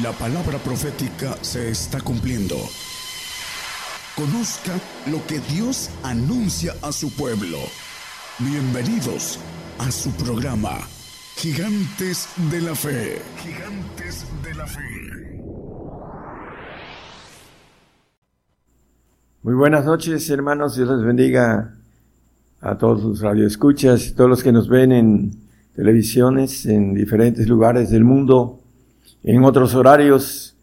La palabra profética se está cumpliendo. Conozca lo que Dios anuncia a su pueblo. Bienvenidos a su programa, Gigantes de la Fe. Gigantes de la Fe. Muy buenas noches, hermanos. Dios les bendiga a todos los radioescuchas, todos los que nos ven en televisiones en diferentes lugares del mundo en otros horarios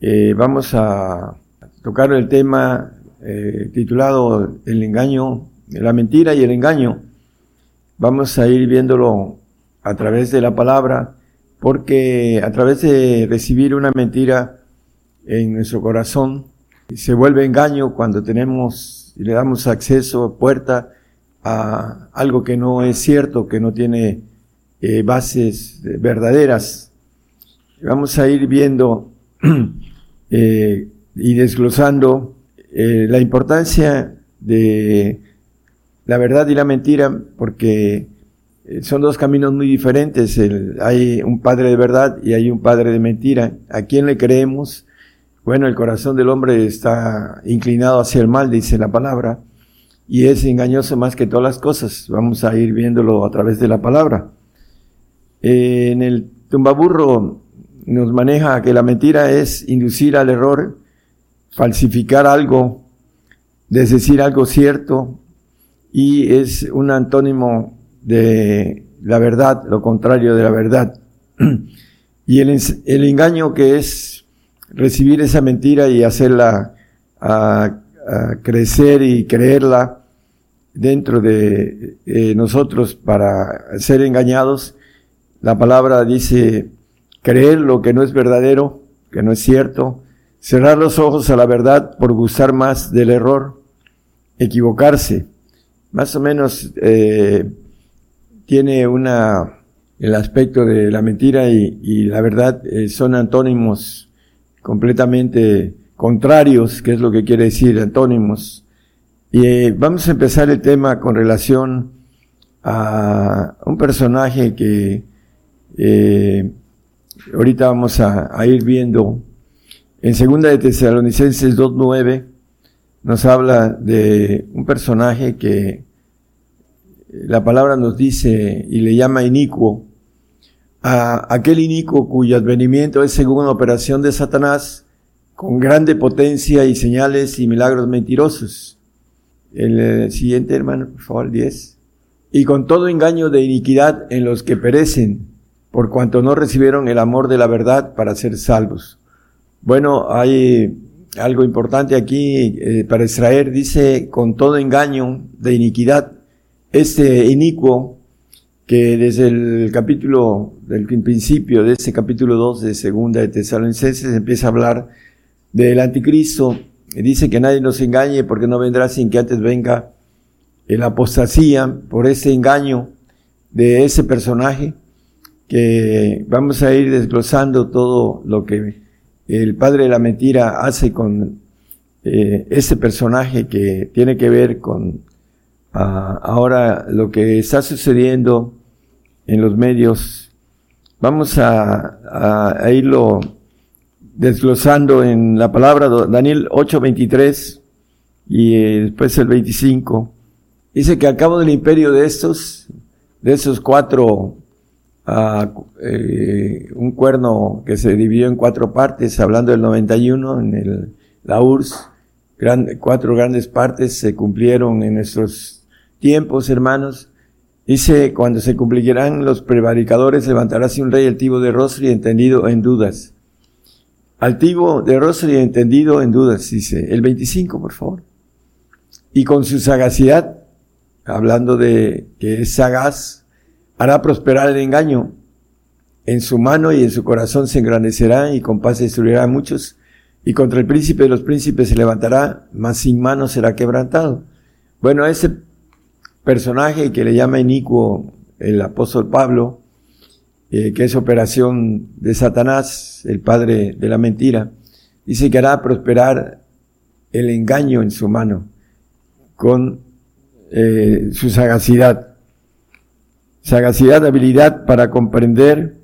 eh, vamos a tocar el tema eh, titulado El engaño, la mentira y el engaño. Vamos a ir viéndolo a través de la palabra, porque a través de recibir una mentira en nuestro corazón, se vuelve engaño cuando tenemos y le damos acceso, puerta a algo que no es cierto, que no tiene eh, bases verdaderas. Vamos a ir viendo eh, y desglosando eh, la importancia de la verdad y la mentira, porque eh, son dos caminos muy diferentes. hay un padre de verdad y hay un padre de mentira. ¿A quién le creemos? Bueno, el corazón del hombre está inclinado hacia el mal, dice la palabra, y es engañoso más que todas las cosas. Vamos a ir viéndolo a través de la palabra. en el tumbaburro nos maneja que la mentira es inducir al error, falsificar algo, desdecir algo cierto, y es un antónimo de la verdad, lo contrario de la verdad. y el, engaño que es recibir esa mentira y hacerla crecer y creerla dentro de eh, nosotros para ser engañados, la palabra dice creer lo que no es verdadero, que no es cierto, cerrar los ojos a la verdad por gustar más del error, equivocarse. Más o menos eh, tiene una el aspecto de la mentira y, la verdad eh, son antónimos completamente contrarios, que es lo que quiere decir antónimos. Y eh, vamos a empezar el tema con relación a un personaje que ahorita vamos a, ir viendo. En segunda de Tesalonicenses 2.9 nos habla de un personaje que la palabra nos dice y le llama inicuo. A aquel inicuo cuyo advenimiento es según operación de Satanás, con grande potencia y señales y milagros mentirosos. El, eh, siguiente, hermano, por favor, 10. Y con todo engaño de iniquidad en los que perecen, por cuanto no recibieron el amor de la verdad para ser salvos. Bueno, hay algo importante aquí eh, para extraer, dice, con todo engaño de iniquidad, este inicuo que desde el capítulo, del principio de este capítulo 2 de segunda de Tesalonicenses empieza a hablar del anticristo, y dice que nadie nos engañe porque no vendrá sin que antes venga la apostasía por ese engaño de ese personaje que vamos a ir desglosando todo lo que el padre de la mentira hace con eh, ese personaje que tiene que ver con ah, ahora lo que está sucediendo en los medios. Vamos a, irlo desglosando en la palabra Daniel 8:23 y eh, después el 25. Dice que al cabo del imperio de estos, de esos cuatro a eh, un cuerno que se dividió en cuatro partes, hablando del 91, en el, la URSS, cuatro grandes partes se cumplieron en nuestros tiempos, hermanos. Dice, cuando se cumplirán los prevaricadores, levantaráse un rey altivo de rostro y entendido en dudas. Altivo de rostro y entendido en dudas, dice. El 25, por favor. Y con su sagacidad, hablando de que es sagaz, hará prosperar el engaño. En su mano y en su corazón se engrandecerá y con paz destruirá a muchos. Y contra el príncipe de los príncipes se levantará, mas sin mano será quebrantado. Bueno, ese personaje que le llama inicuo el apóstol Pablo, eh, que es operación de Satanás, el padre de la mentira, dice que hará prosperar el engaño en su mano con eh, su sagacidad sagacidad, habilidad para comprender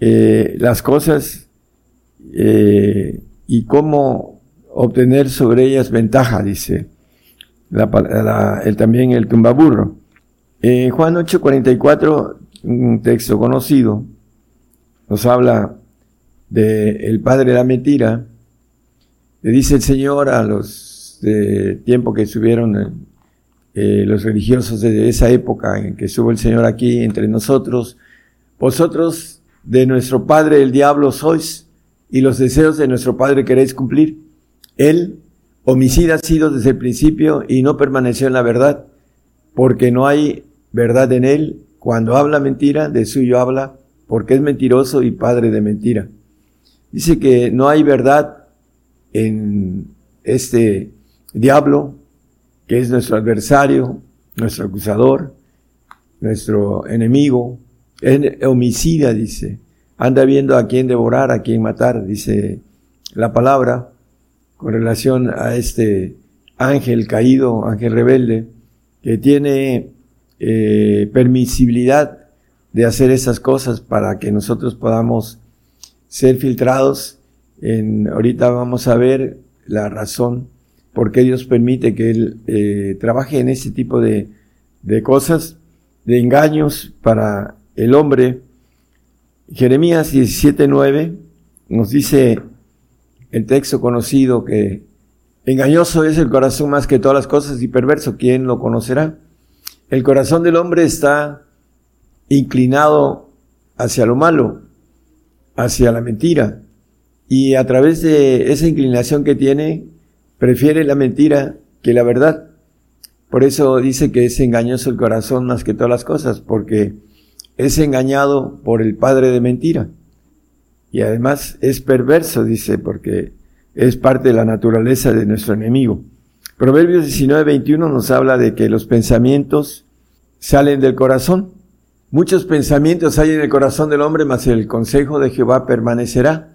eh, las cosas eh, y cómo obtener sobre ellas ventaja, dice la, el, también el tumbaburro. Eh, Juan 8:44, un texto conocido, nos habla de el padre de la mentira. Le dice el Señor a los de tiempo que estuvieron eh, los religiosos de esa época en que estuvo el Señor aquí entre nosotros, vosotros de nuestro padre el diablo sois y los deseos de nuestro padre queréis cumplir. Él, homicida ha sido desde el principio y no permaneció en la verdad, porque no hay verdad en él. Cuando habla mentira, de suyo habla, porque es mentiroso y padre de mentira. Dice que no hay verdad en este diablo, que es nuestro adversario, nuestro acusador, nuestro enemigo, es homicida, dice. Anda viendo a quién devorar, a quién matar, dice la palabra, con relación a este ángel caído, ángel rebelde, que tiene eh, permisibilidad de hacer esas cosas para que nosotros podamos ser filtrados. En, ahorita vamos a ver la razón por qué Dios permite que Él eh, trabaje en ese tipo de, de cosas, de engaños para el hombre. Jeremías 17.9 nos dice el texto conocido que engañoso es el corazón más que todas las cosas y perverso, ¿quién lo conocerá? El corazón del hombre está inclinado hacia lo malo, hacia la mentira, y a través de esa inclinación que tiene, prefiere la mentira que la verdad. Por eso dice que es engañoso el corazón más que todas las cosas, porque es engañado por el padre de mentira. Y además es perverso, dice, porque es parte de la naturaleza de nuestro enemigo. Proverbios 19, 21 nos habla de que los pensamientos salen del corazón. Muchos pensamientos hay en el corazón del hombre, mas el consejo de Jehová permanecerá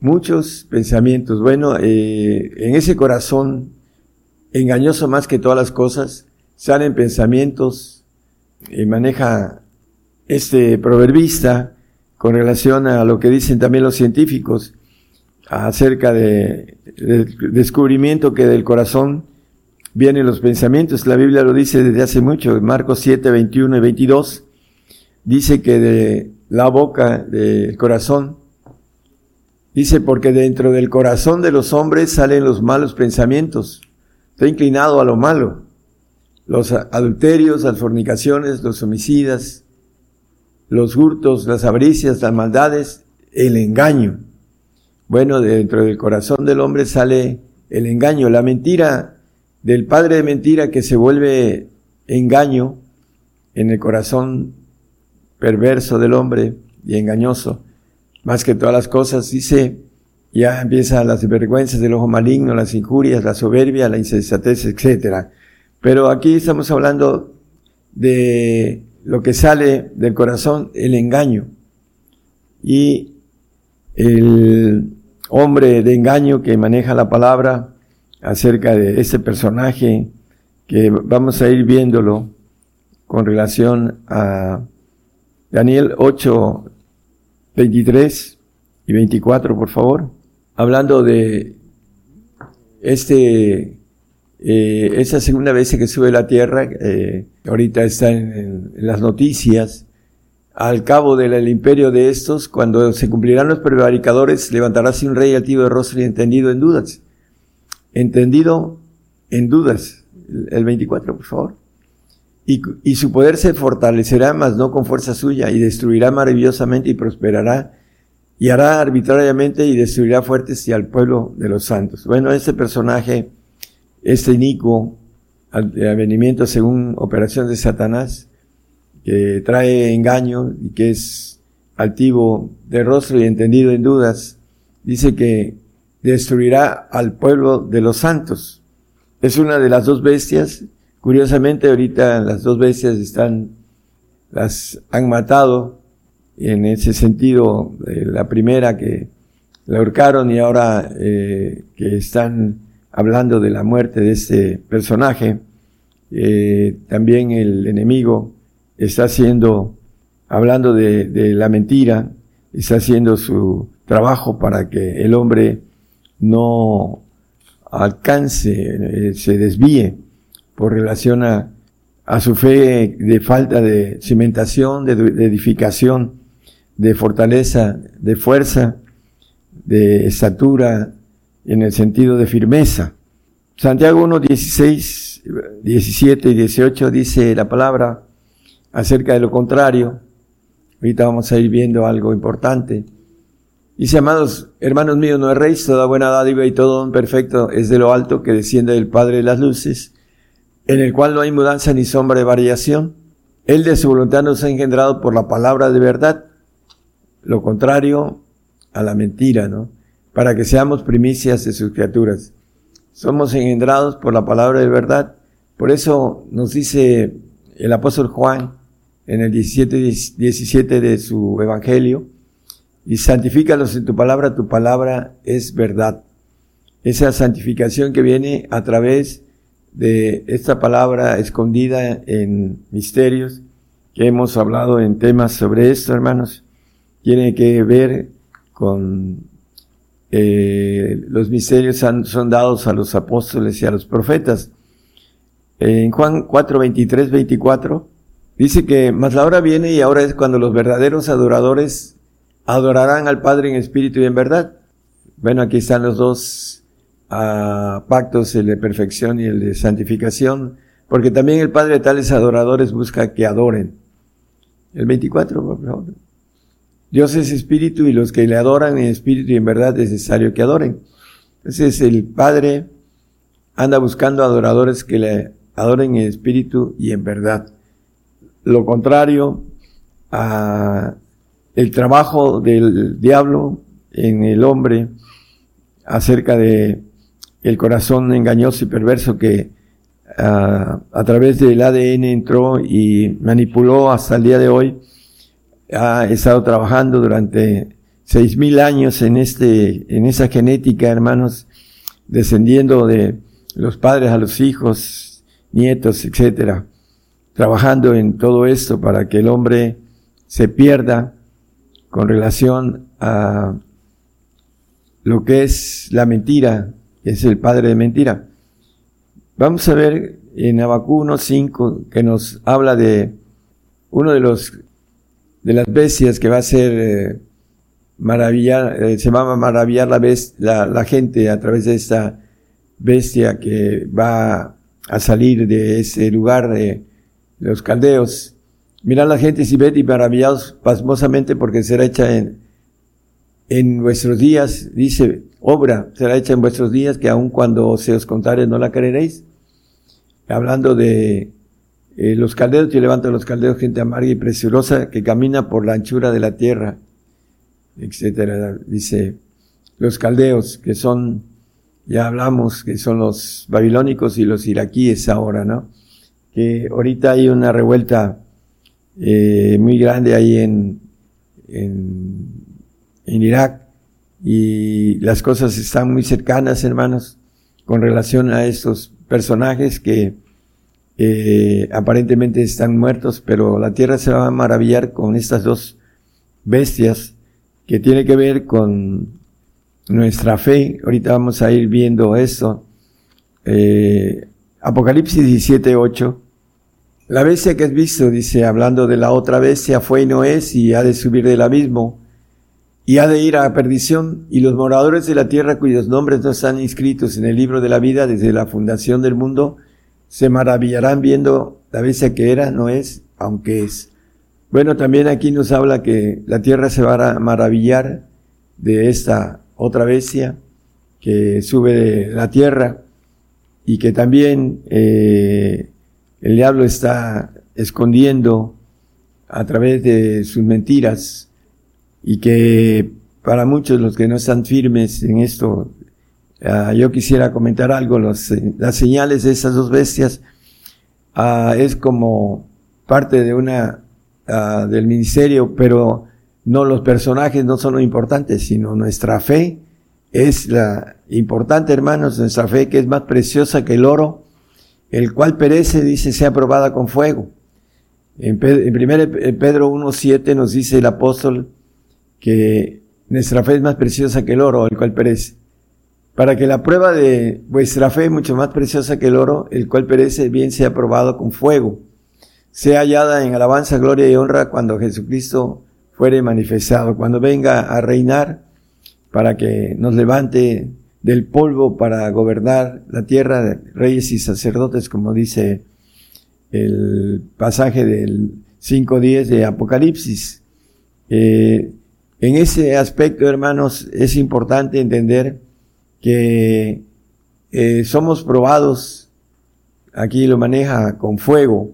muchos pensamientos. Bueno, eh, en ese corazón engañoso más que todas las cosas, salen pensamientos, y maneja este proverbista con relación a lo que dicen también los científicos acerca de, del descubrimiento que del corazón vienen los pensamientos. La Biblia lo dice desde hace mucho, Marcos 7, 21 y 22, dice que de la boca del corazón Dice, porque dentro del corazón de los hombres salen los malos pensamientos. Está inclinado a lo malo. Los adulterios, las fornicaciones, los homicidas, los hurtos, las avaricias, las maldades, el engaño. Bueno, dentro del corazón del hombre sale el engaño, la mentira del padre de mentira que se vuelve engaño en el corazón perverso del hombre y engañoso más que todas las cosas, dice, ya empiezan las vergüenzas del ojo maligno, las injurias, la soberbia, la insensatez, etc. Pero aquí estamos hablando de lo que sale del corazón, el engaño. Y el hombre de engaño que maneja la palabra acerca de ese personaje que vamos a ir viéndolo con relación a Daniel 8, 23 y 24, por favor. Hablando de este, eh, esa segunda vez que sube la tierra, eh, ahorita está en, las noticias, al cabo del imperio de estos, cuando se cumplirán los prevaricadores, levantaráse un rey altivo de rostro y entendido en dudas. Entendido en dudas. El 24, por favor. Y, su poder se fortalecerá, mas no con fuerza suya, y destruirá maravillosamente y prosperará, y hará arbitrariamente y destruirá fuertes y al pueblo de los santos. Bueno, este personaje, este inicuo, de avenimiento según operación de Satanás, que trae engaño y que es altivo de rostro y entendido en dudas, dice que destruirá al pueblo de los santos. Es una de las dos bestias Curiosamente, ahorita las dos bestias están, las han matado, en ese sentido, eh, la primera que la ahorcaron y ahora eh, que están hablando de la muerte de este personaje, eh, también el enemigo está haciendo, hablando de, la mentira, está haciendo su trabajo para que el hombre no alcance, se desvíe por relación a, su fe de falta de cimentación, de, edificación, de fortaleza, de fuerza, de estatura, en el sentido de firmeza. Santiago 1, 16, 17 y 18 dice la palabra acerca de lo contrario. Ahorita vamos a ir viendo algo importante. Dice, amados hermanos míos, no erréis, toda buena dádiva y todo don perfecto es de lo alto que desciende del Padre de las luces, en el cual no hay mudanza ni sombra de variación. Él de su voluntad nos ha engendrado por la palabra de verdad, lo contrario a la mentira, ¿no? Para que seamos primicias de sus criaturas. Somos engendrados por la palabra de verdad. Por eso nos dice el apóstol Juan en el 17, 17 de su evangelio, y santifícalos en tu palabra, tu palabra es verdad. Esa santificación que viene a través de esta palabra escondida en misterios, que hemos hablado en temas sobre esto, hermanos, tiene que ver con eh, los misterios son dados a los apóstoles y a los profetas. En Juan 4, 23, 24, dice que, más la hora viene y ahora es cuando los verdaderos adoradores adorarán al Padre en espíritu y en verdad. Bueno, aquí están los dos uh, pactos, el de perfección y el de santificación, porque también el Padre de tales adoradores busca que adoren. El 24, por favor. Dios es espíritu y los que le adoran en espíritu y en verdad es necesario que adoren. Entonces el Padre anda buscando adoradores que le adoren en espíritu y en verdad. Lo contrario a el trabajo del diablo en el hombre acerca de el corazón engañoso y perverso que ah, a través del ADN entró y manipuló hasta el día de hoy. Ha estado trabajando durante seis mil años en este, en esa genética, hermanos, descendiendo de los padres a los hijos, nietos, etcétera, trabajando en todo esto para que el hombre se pierda con relación a lo que es la mentira, es el padre de mentira. Vamos a ver en Abacú 1.5 que nos habla de uno de los de las bestias que va a ser eh, maravillar, eh, se va a maravillar la, la, la gente a través de esta bestia que va a salir de ese lugar de los caldeos Mirad la gente si ved y maravillados pasmosamente porque será hecha en, en vuestros días, dice, obra será hecha en vuestros días que aun cuando se os contare no la creeréis. Hablando de eh, los caldeos, yo levanto a los caldeos, gente amarga y preciosa que camina por la anchura de la tierra, etcétera. Dice, los caldeos, que son, ya hablamos, que son los babilónicos y los iraquíes ahora, ¿no? Que ahorita hay una revuelta eh, muy grande ahí en, en, en, Irak y las cosas están muy cercanas, hermanos, con relación a estos personajes que eh, aparentemente están muertos, pero la tierra se va a maravillar con estas dos bestias que tiene que ver con nuestra fe. Ahorita vamos a ir viendo esto. Eh, Apocalipsis 17, 8 la bestia que has visto, dice, hablando de la otra bestia, fue y no es, y ha de subir del abismo, y ha de ir a perdición, y los moradores de la tierra cuyos nombres no están inscritos en el libro de la vida desde la fundación del mundo, se maravillarán viendo la bestia que era, no es, aunque es. Bueno, también aquí nos habla que la tierra se va a maravillar de esta otra bestia que sube de la tierra y que también eh, el diablo está escondiendo a través de sus mentiras y que para muchos los que no están firmes en esto, ah, yo quisiera comentar algo, las señales de esas dos bestias uh, es como parte de una uh, del ministerio, pero no los personajes no son lo importante, sino nuestra fe es la importante, hermanos, nuestra fe que es más preciosa que el oro el cual perece, dice, sea probada con fuego. En, en 1 Pedro 1.7 nos dice el apóstol que nuestra fe es más preciosa que el oro, el cual perece. Para que la prueba de vuestra fe, mucho más preciosa que el oro, el cual perece, bien sea probado con fuego, sea hallada en alabanza, gloria y honra cuando Jesucristo fuere manifestado, cuando venga a reinar, para que nos levante del polvo para gobernar la tierra de reyes y sacerdotes, como dice el pasaje del 5.10 de Apocalipsis. Eh, en ese aspecto, hermanos, es importante entender que eh, somos probados, aquí lo maneja con fuego,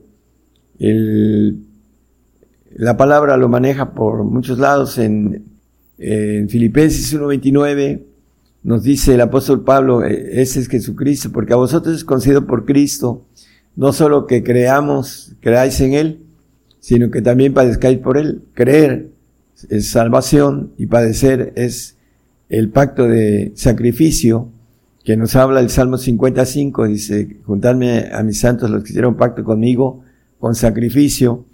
el, la palabra lo maneja por muchos lados en, en Filipenses 1.29, nos dice el apóstol Pablo, e, ese es Jesucristo, porque a vosotros es concedido por Cristo, no solo que creamos, creáis en Él, sino que también padezcáis por Él. Creer es salvación y padecer es el pacto de sacrificio que nos habla el Salmo 55, dice, juntarme a mis santos los que hicieron pacto conmigo con sacrificio.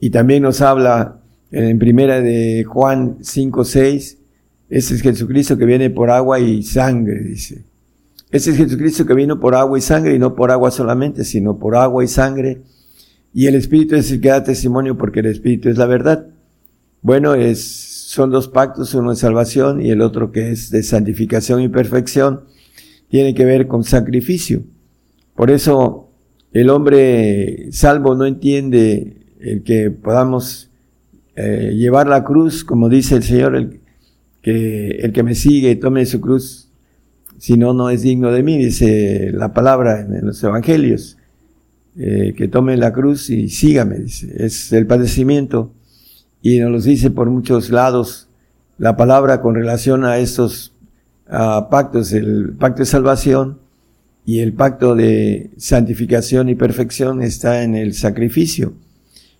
Y también nos habla en primera de Juan 5, 6, ese es Jesucristo que viene por agua y sangre, dice. Ese es Jesucristo que vino por agua y sangre y no por agua solamente, sino por agua y sangre. Y el Espíritu es el que da testimonio porque el Espíritu es la verdad. Bueno, es, son dos pactos, uno de salvación y el otro que es de santificación y perfección. Tiene que ver con sacrificio. Por eso el hombre salvo no entiende el que podamos eh, llevar la cruz, como dice el Señor, el, que me sigue tome su cruz, si no, no es digno de mí, dice la palabra en los evangelios, eh, que tome la cruz y sígame, es el padecimiento, y nos lo dice por muchos lados la palabra con relación a estos pactos, el pacto de salvación y el pacto de santificación y perfección está en el sacrificio.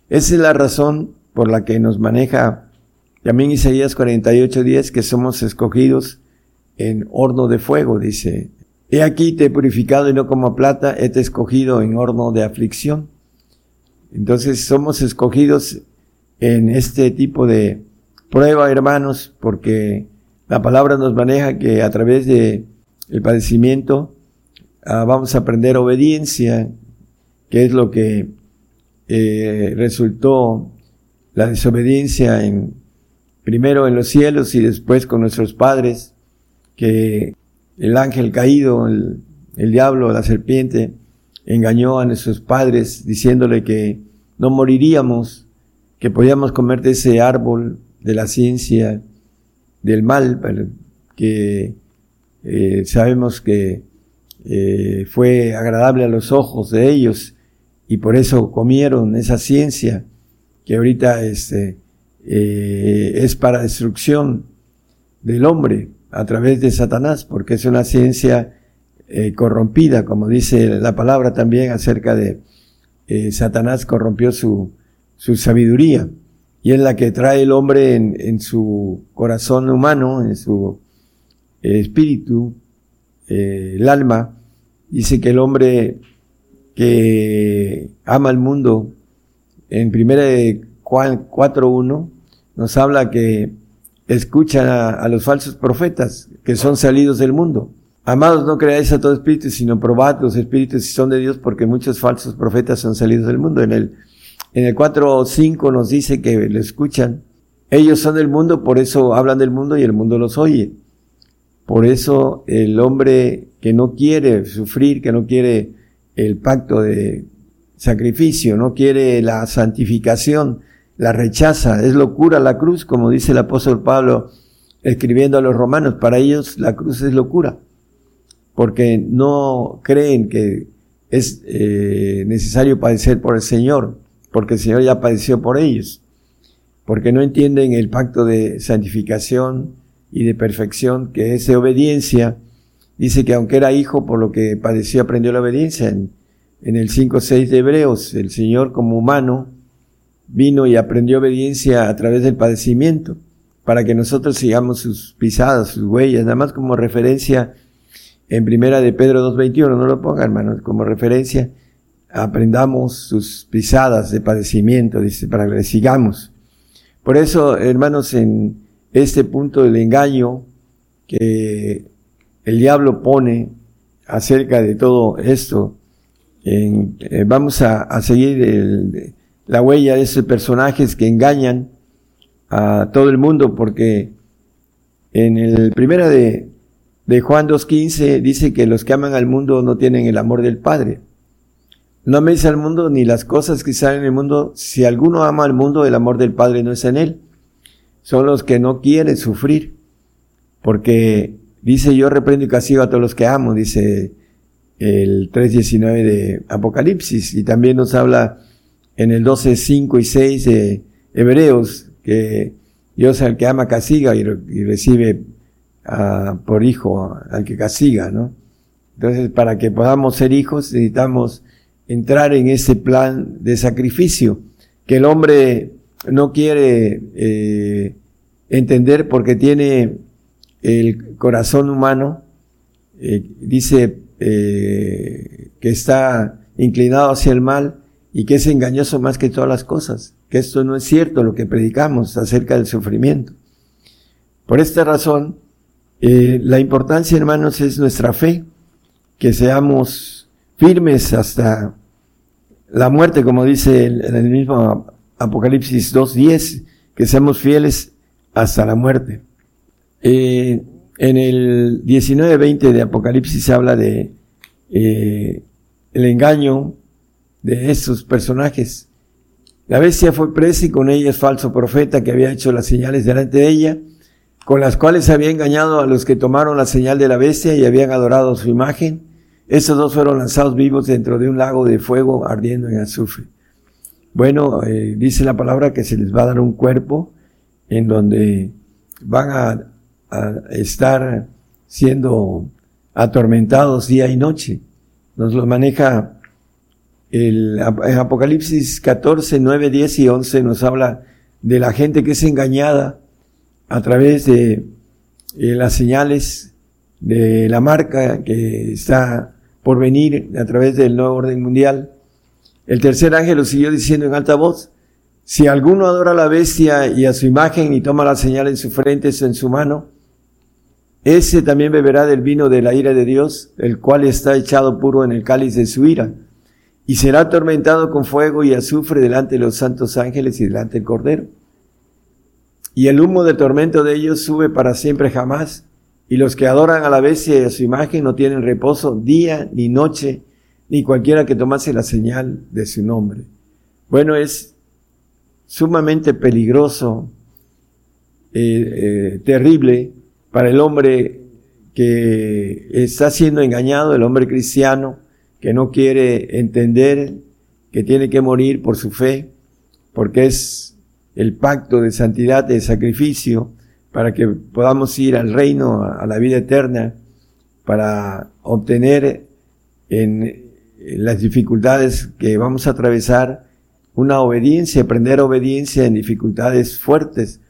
Esa es la razón por la que nos maneja también Isaías 48, 10, que somos escogidos en horno de fuego, dice. He aquí te he purificado y no como plata, he te escogido en horno de aflicción. Entonces somos escogidos en este tipo de prueba, hermanos, porque la palabra nos maneja que a través de el padecimiento ah, vamos a aprender obediencia, que es lo que eh, resultó la desobediencia en primero en los cielos y después con nuestros padres, que el ángel caído, el, diablo, la serpiente, engañó a nuestros padres diciéndole que no moriríamos, que podíamos comer de ese árbol de la ciencia del mal, que eh, sabemos que eh, fue agradable a los ojos de ellos y por eso comieron esa ciencia que ahorita este, eh, es para destrucción del hombre a través de Satanás, porque es una ciencia corrompida, como dice la palabra también acerca de Satanás corrompió su, su sabiduría y es la que trae el hombre en, en su corazón humano, en su espíritu, el alma. Dice que el hombre que ama al mundo, en primera de Juan 4.1, nos habla que escuchan a, los falsos profetas que son salidos del mundo. Amados, no creáis a todo espíritu, sino probad los espíritus si son de Dios, porque muchos falsos profetas son salidos del mundo. En el, en el 4 o 5 nos dice que lo escuchan. Ellos son del mundo, por eso hablan del mundo y el mundo los oye. Por eso el hombre que no quiere sufrir, que no quiere el pacto de sacrificio, no quiere la santificación, la rechaza, es locura la cruz, como dice el apóstol Pablo escribiendo a los romanos, para ellos la cruz es locura, porque no creen que es eh, necesario padecer por el Señor, porque el Señor ya padeció por ellos, porque no entienden el pacto de santificación y de perfección, que es de obediencia. Dice que aunque era hijo, por lo que padeció, aprendió la obediencia. En, en el 5.6 de Hebreos, el Señor como humano, vino y aprendió obediencia a través del padecimiento, para que nosotros sigamos sus pisadas, sus huellas, nada más como referencia en primera de Pedro 2.21, no lo ponga hermanos, como referencia, aprendamos sus pisadas de padecimiento, dice, para que le sigamos. Por eso, hermanos, en, este punto del engaño que el diablo pone acerca de todo esto. Eh, vamos a, seguir la huella de esos personajes que engañan a todo el mundo porque en el primero de, de Juan 2.15 dice que los que aman al mundo no tienen el amor del Padre. No améis al mundo ni las cosas que salen en el mundo. Si alguno ama al mundo, el amor del Padre no es en él. Son los que no quieren sufrir. Porque dice yo reprendo y castigo a todos los que amo, dice el 3.19 de Apocalipsis. Y también nos habla en el 12.5 y 6 de Hebreos que Dios al que ama castiga y, recibe ah, por hijo al que castiga, ¿no? Entonces, para que podamos ser hijos necesitamos entrar en ese plan de sacrificio que el hombre no quiere eh, entender porque tiene el corazón humano, eh, dice eh, que está inclinado hacia el mal y que es engañoso más que todas las cosas, que esto no es cierto lo que predicamos acerca del sufrimiento. Por esta razón, la importancia, hermanos, es nuestra fe, que seamos firmes hasta la muerte, como dice en el mismo Apocalipsis 2.10, que seamos fieles hasta la muerte. Eh, en el 19.20 de Apocalipsis se habla de eh, el engaño de estos personajes. La bestia fue presa y con ella es falso profeta que había hecho las señales delante de ella, con las cuales había engañado a los que tomaron la señal de la bestia y habían adorado su imagen esos dos fueron lanzados vivos dentro de un lago de fuego ardiendo en azufre. Bueno, eh, dice la palabra que se les va a dar un cuerpo en donde van a, estar siendo atormentados día y noche. Nos lo maneja el Apocalipsis 14, 9, 10 y 11 nos habla de la gente que es engañada a través de eh, las señales de la marca que está por venir a través del nuevo orden mundial. El tercer ángel lo siguió diciendo en alta voz, si alguno adora a la bestia y a su imagen y toma la señal en su frente o en su mano, ese también beberá del vino de la ira de Dios, el cual está echado puro en el cáliz de su ira, y será atormentado con fuego y azufre delante de los santos ángeles y delante del Cordero. Y el humo del tormento de ellos sube para siempre jamás, y los que adoran a la bestia y a su imagen no tienen reposo día ni noche, ni cualquiera que tomase la señal de su nombre. Bueno, es sumamente peligroso, eh, eh, terrible para el hombre que está siendo engañado, el hombre cristiano, que no quiere entender que tiene que morir por su fe, porque es el pacto de santidad, de sacrificio, para que podamos ir al reino, a la vida eterna, para obtener en las dificultades que vamos a atravesar una obediencia, aprender obediencia en dificultades fuertes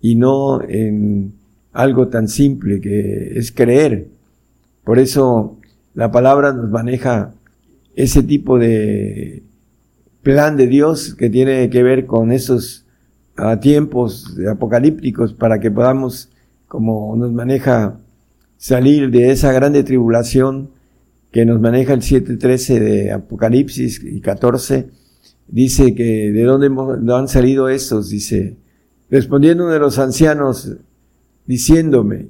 y no en algo tan simple que es creer. Por eso la palabra nos maneja ese tipo de plan de Dios que tiene que ver con esos a tiempos apocalípticos para que podamos, como nos maneja, salir de esa grande tribulación que nos maneja el 7.13 de Apocalipsis y 14, dice que de dónde han salido estos, dice, respondiendo de los ancianos, diciéndome,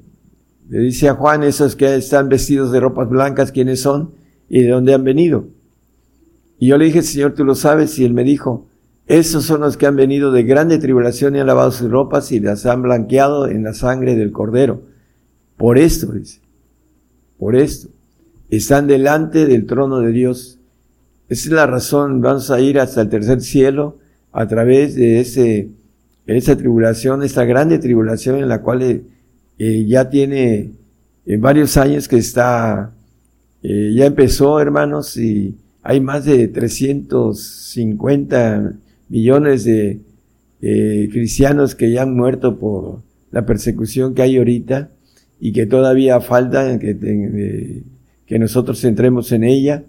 le dice a Juan, esos que están vestidos de ropas blancas, ¿quiénes son? ¿Y de dónde han venido? Y yo le dije, Señor, tú lo sabes, y él me dijo, esos son los que han venido de grande tribulación y han lavado sus ropas y las han blanqueado en la sangre del cordero. Por esto, por esto, están delante del trono de Dios. Esa es la razón, vamos a ir hasta el tercer cielo a través de ese, esa tribulación, esta grande tribulación en la cual eh, ya tiene eh, varios años que está, eh, ya empezó, hermanos, y hay más de 350 millones de cristianos que ya han muerto por la persecución que hay ahorita y que todavía falta que, que nosotros entremos en ella.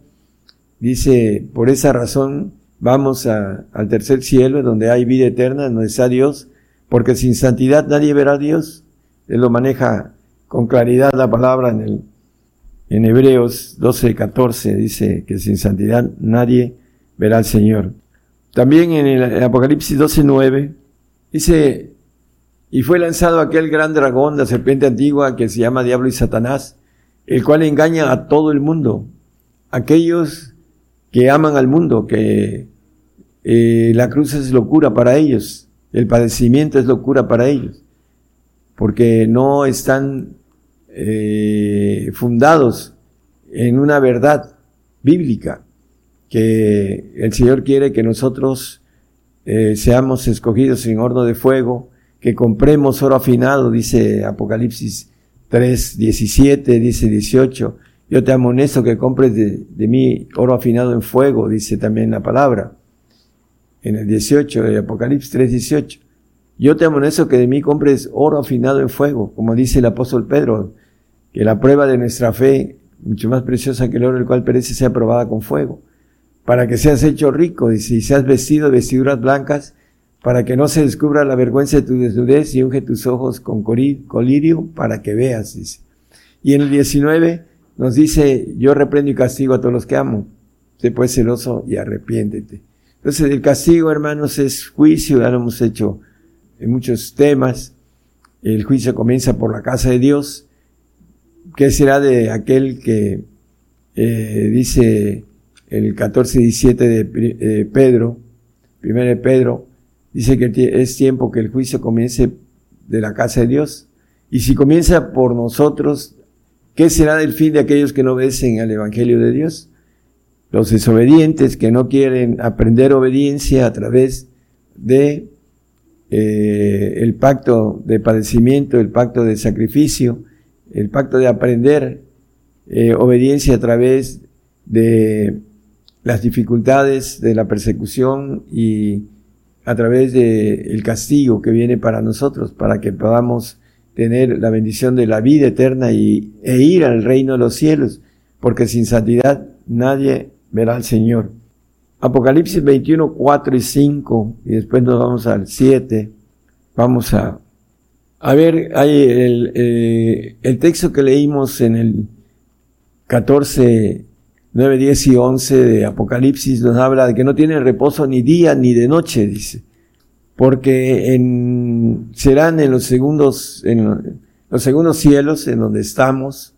Dice, por esa razón vamos al tercer cielo donde hay vida eterna, donde está Dios, porque sin santidad nadie verá a Dios. Él lo maneja con claridad la palabra en el en Hebreos 12, 14 dice que sin santidad nadie verá al Señor. También en el Apocalipsis 12, 9 dice, y fue lanzado aquel gran dragón, la serpiente antigua que se llama Diablo y Satanás, el cual engaña a todo el mundo, aquellos que aman al mundo, que eh, la cruz es locura para ellos, el padecimiento es locura para ellos, porque no están eh, fundados en una verdad bíblica, que el Señor quiere que nosotros eh, seamos escogidos en horno de fuego, que compremos oro afinado, dice Apocalipsis 3, 17, dice 18. Yo te amonesto que compres de, mí oro afinado en fuego, dice también la palabra. En el 18 de Apocalipsis 3, 18. Yo te amonesto que de mí compres oro afinado en fuego, como dice el apóstol Pedro, que la prueba de nuestra fe, mucho más preciosa que el oro, el cual perece, sea probada con fuego, para que seas hecho rico, y si seas vestido de vestiduras blancas, para que no se descubra la vergüenza de tu desnudez y unge tus ojos con colirio para que veas, dice. Y en el 19 nos dice, yo reprendo y castigo a todos los que amo. Sé pues celoso y arrepiéntete. Entonces el castigo, hermanos, es juicio, ya lo hemos hecho en muchos temas. El juicio comienza por la casa de Dios ¿Qué será de aquel que eh, dice el 14 y 17 de Pedro, primero de Pedro, dice que es tiempo que el juicio comience de la casa de Dios? Y si comienza por nosotros, ¿qué será del fin de aquellos que no obedecen al Evangelio de Dios? Los desobedientes que no quieren aprender obediencia a través de eh, el pacto de padecimiento, el pacto de sacrificio, el pacto de aprender eh, obediencia a través de las dificultades de la persecución y a través del el castigo que viene para nosotros, para que podamos tener la bendición de la vida eterna y, e ir al reino de los cielos, porque sin santidad nadie verá al Señor. Apocalipsis 21, 4 y 5, y después nos vamos al 7, vamos a a ver, hay el, eh, el texto que leímos en el 14, 9, 10 y 11 de Apocalipsis nos habla de que no tiene reposo ni día ni de noche, dice. Porque en, serán en los segundos, en los segundos cielos en donde estamos,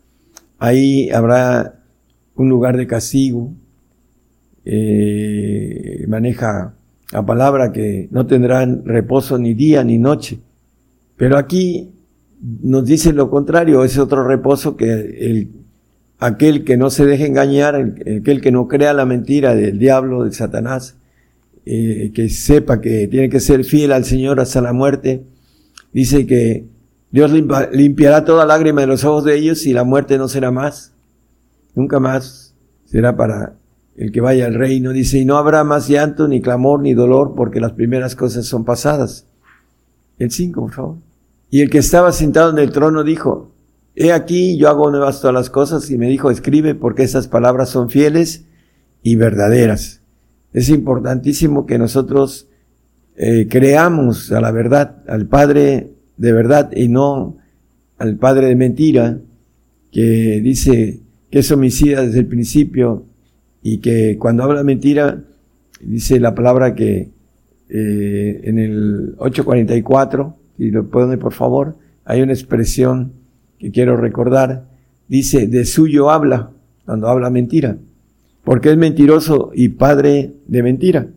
ahí habrá un lugar de castigo, eh, maneja la palabra que no tendrán reposo ni día ni noche. Pero aquí nos dice lo contrario, es otro reposo que el, aquel que no se deje engañar, aquel que no crea la mentira del diablo, de Satanás, eh, que sepa que tiene que ser fiel al Señor hasta la muerte, dice que Dios limpiará toda lágrima de los ojos de ellos y la muerte no será más, nunca más será para el que vaya al reino. Dice, y no habrá más llanto, ni clamor, ni dolor, porque las primeras cosas son pasadas. El 5, por favor. Y el que estaba sentado en el trono dijo, He aquí, yo hago nuevas todas las cosas, y me dijo, escribe, porque esas palabras son fieles y verdaderas. Es importantísimo que nosotros eh, creamos a la verdad, al Padre de verdad y no al Padre de mentira, que dice que es homicida desde el principio y que cuando habla mentira, dice la palabra que eh, en el 844, y lo ponen por favor, hay una expresión que quiero recordar, dice, de suyo habla, cuando habla mentira, porque es mentiroso y padre de mentira.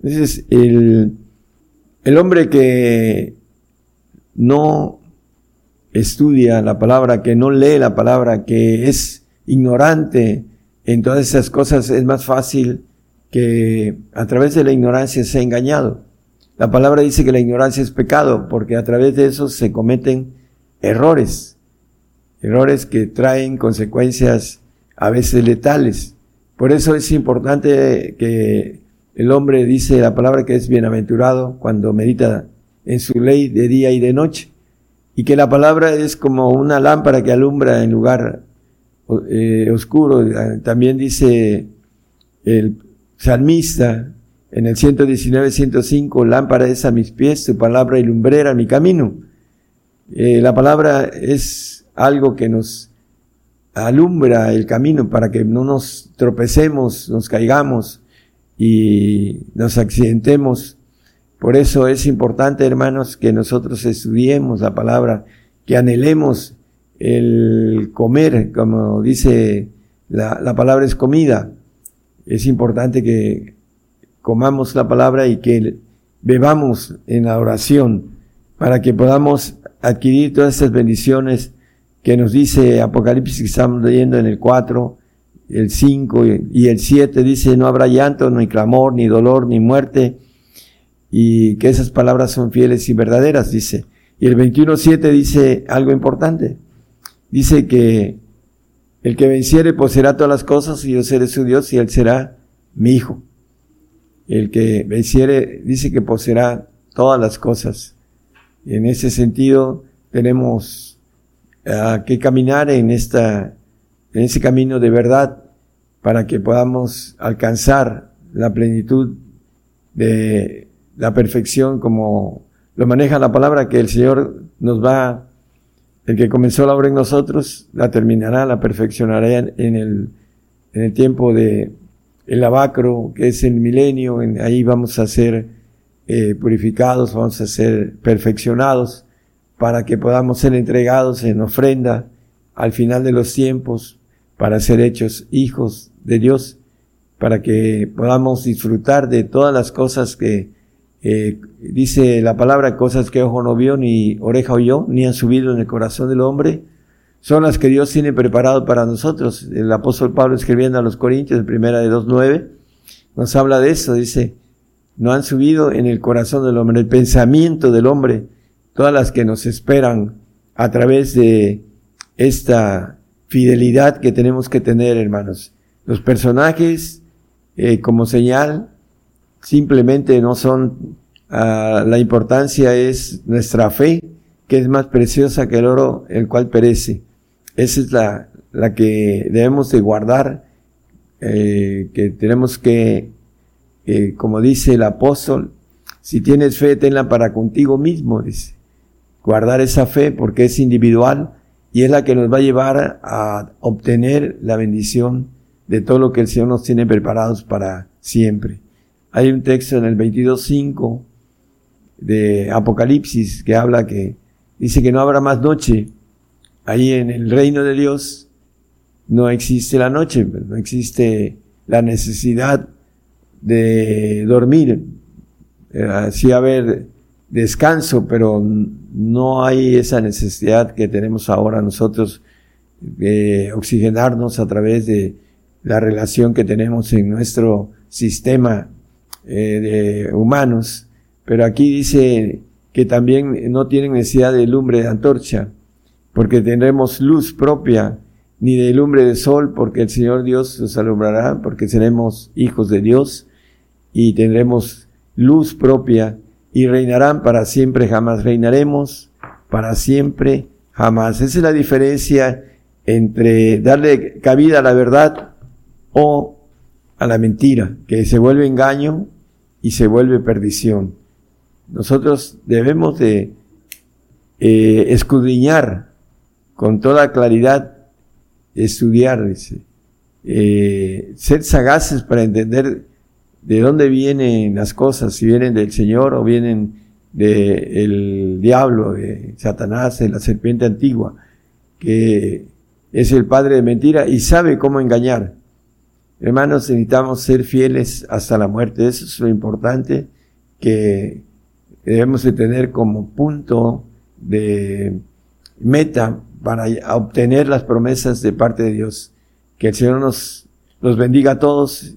Entonces, el, el hombre que no estudia la palabra, que no lee la palabra, que es ignorante en todas esas cosas, es más fácil que a través de la ignorancia se ha engañado. La palabra dice que la ignorancia es pecado, porque a través de eso se cometen errores, errores que traen consecuencias a veces letales. Por eso es importante que el hombre dice la palabra que es bienaventurado cuando medita en su ley de día y de noche, y que la palabra es como una lámpara que alumbra en lugar eh, oscuro. También dice el salmista En el 119, 105, lámpara es a mis pies, tu palabra y lumbrera mi camino. Eh, la palabra es algo que nos alumbra el camino para que no nos tropecemos, nos caigamos y nos accidentemos. Por eso es importante, hermanos, que nosotros estudiemos la palabra, que anhelemos el comer, como dice la, la palabra es comida. Es importante que comamos la palabra y que bebamos en la oración para que podamos adquirir todas estas bendiciones que nos dice Apocalipsis que estamos leyendo en el 4, el 5 y el 7 dice no habrá llanto, ni clamor, ni dolor, ni muerte y que esas palabras son fieles y verdaderas, dice. Y el 21.7 dice algo importante. Dice que el que venciere poseerá todas las cosas y yo seré su Dios y él será mi hijo. El que venciere dice que poseerá todas las cosas. Y en ese sentido tenemos uh, que caminar en esta, en ese camino de verdad para que podamos alcanzar la plenitud de la perfección como lo maneja la palabra que el Señor nos va, el que comenzó la obra en nosotros, la terminará, la perfeccionará en el, en el tiempo de el lavacro, que es el milenio, en, ahí vamos a ser eh, purificados, vamos a ser perfeccionados para que podamos ser entregados en ofrenda al final de los tiempos para ser hechos hijos de Dios, para que podamos disfrutar de todas las cosas que eh, dice la palabra, cosas que ojo no vio ni oreja oyó, ni han subido en el corazón del hombre, son las que Dios tiene preparado para nosotros. El apóstol Pablo escribiendo a los Corintios, en primera de 2.9, nos habla de eso, dice, no han subido en el corazón del hombre, el pensamiento del hombre, todas las que nos esperan a través de esta fidelidad que tenemos que tener, hermanos. Los personajes, eh, como señal, simplemente no son, uh, la importancia es nuestra fe, que es más preciosa que el oro, el cual perece. Esa es la, la que debemos de guardar, eh, que tenemos que, eh, como dice el apóstol, si tienes fe, tenla para contigo mismo, dice. Guardar esa fe porque es individual y es la que nos va a llevar a obtener la bendición de todo lo que el Señor nos tiene preparados para siempre. Hay un texto en el 22.5 de Apocalipsis que habla que dice que no habrá más noche. Ahí en el reino de Dios no existe la noche, no existe la necesidad de dormir. Así haber descanso, pero no hay esa necesidad que tenemos ahora nosotros de oxigenarnos a través de la relación que tenemos en nuestro sistema eh, de humanos, pero aquí dice que también no tienen necesidad de lumbre de antorcha, porque tendremos luz propia, ni de lumbre de sol, porque el Señor Dios nos alumbrará, porque seremos hijos de Dios y tendremos luz propia y reinarán para siempre, jamás reinaremos para siempre, jamás. Esa es la diferencia entre darle cabida a la verdad o a la mentira, que se vuelve engaño y se vuelve perdición. Nosotros debemos de eh, escudriñar con toda claridad, estudiar, eh, ser sagaces para entender de dónde vienen las cosas, si vienen del Señor o vienen del diablo, de Satanás, de la serpiente antigua, que es el padre de mentira y sabe cómo engañar. Hermanos, necesitamos ser fieles hasta la muerte. Eso es lo importante que debemos de tener como punto de meta para obtener las promesas de parte de Dios. Que el Señor nos, los bendiga a todos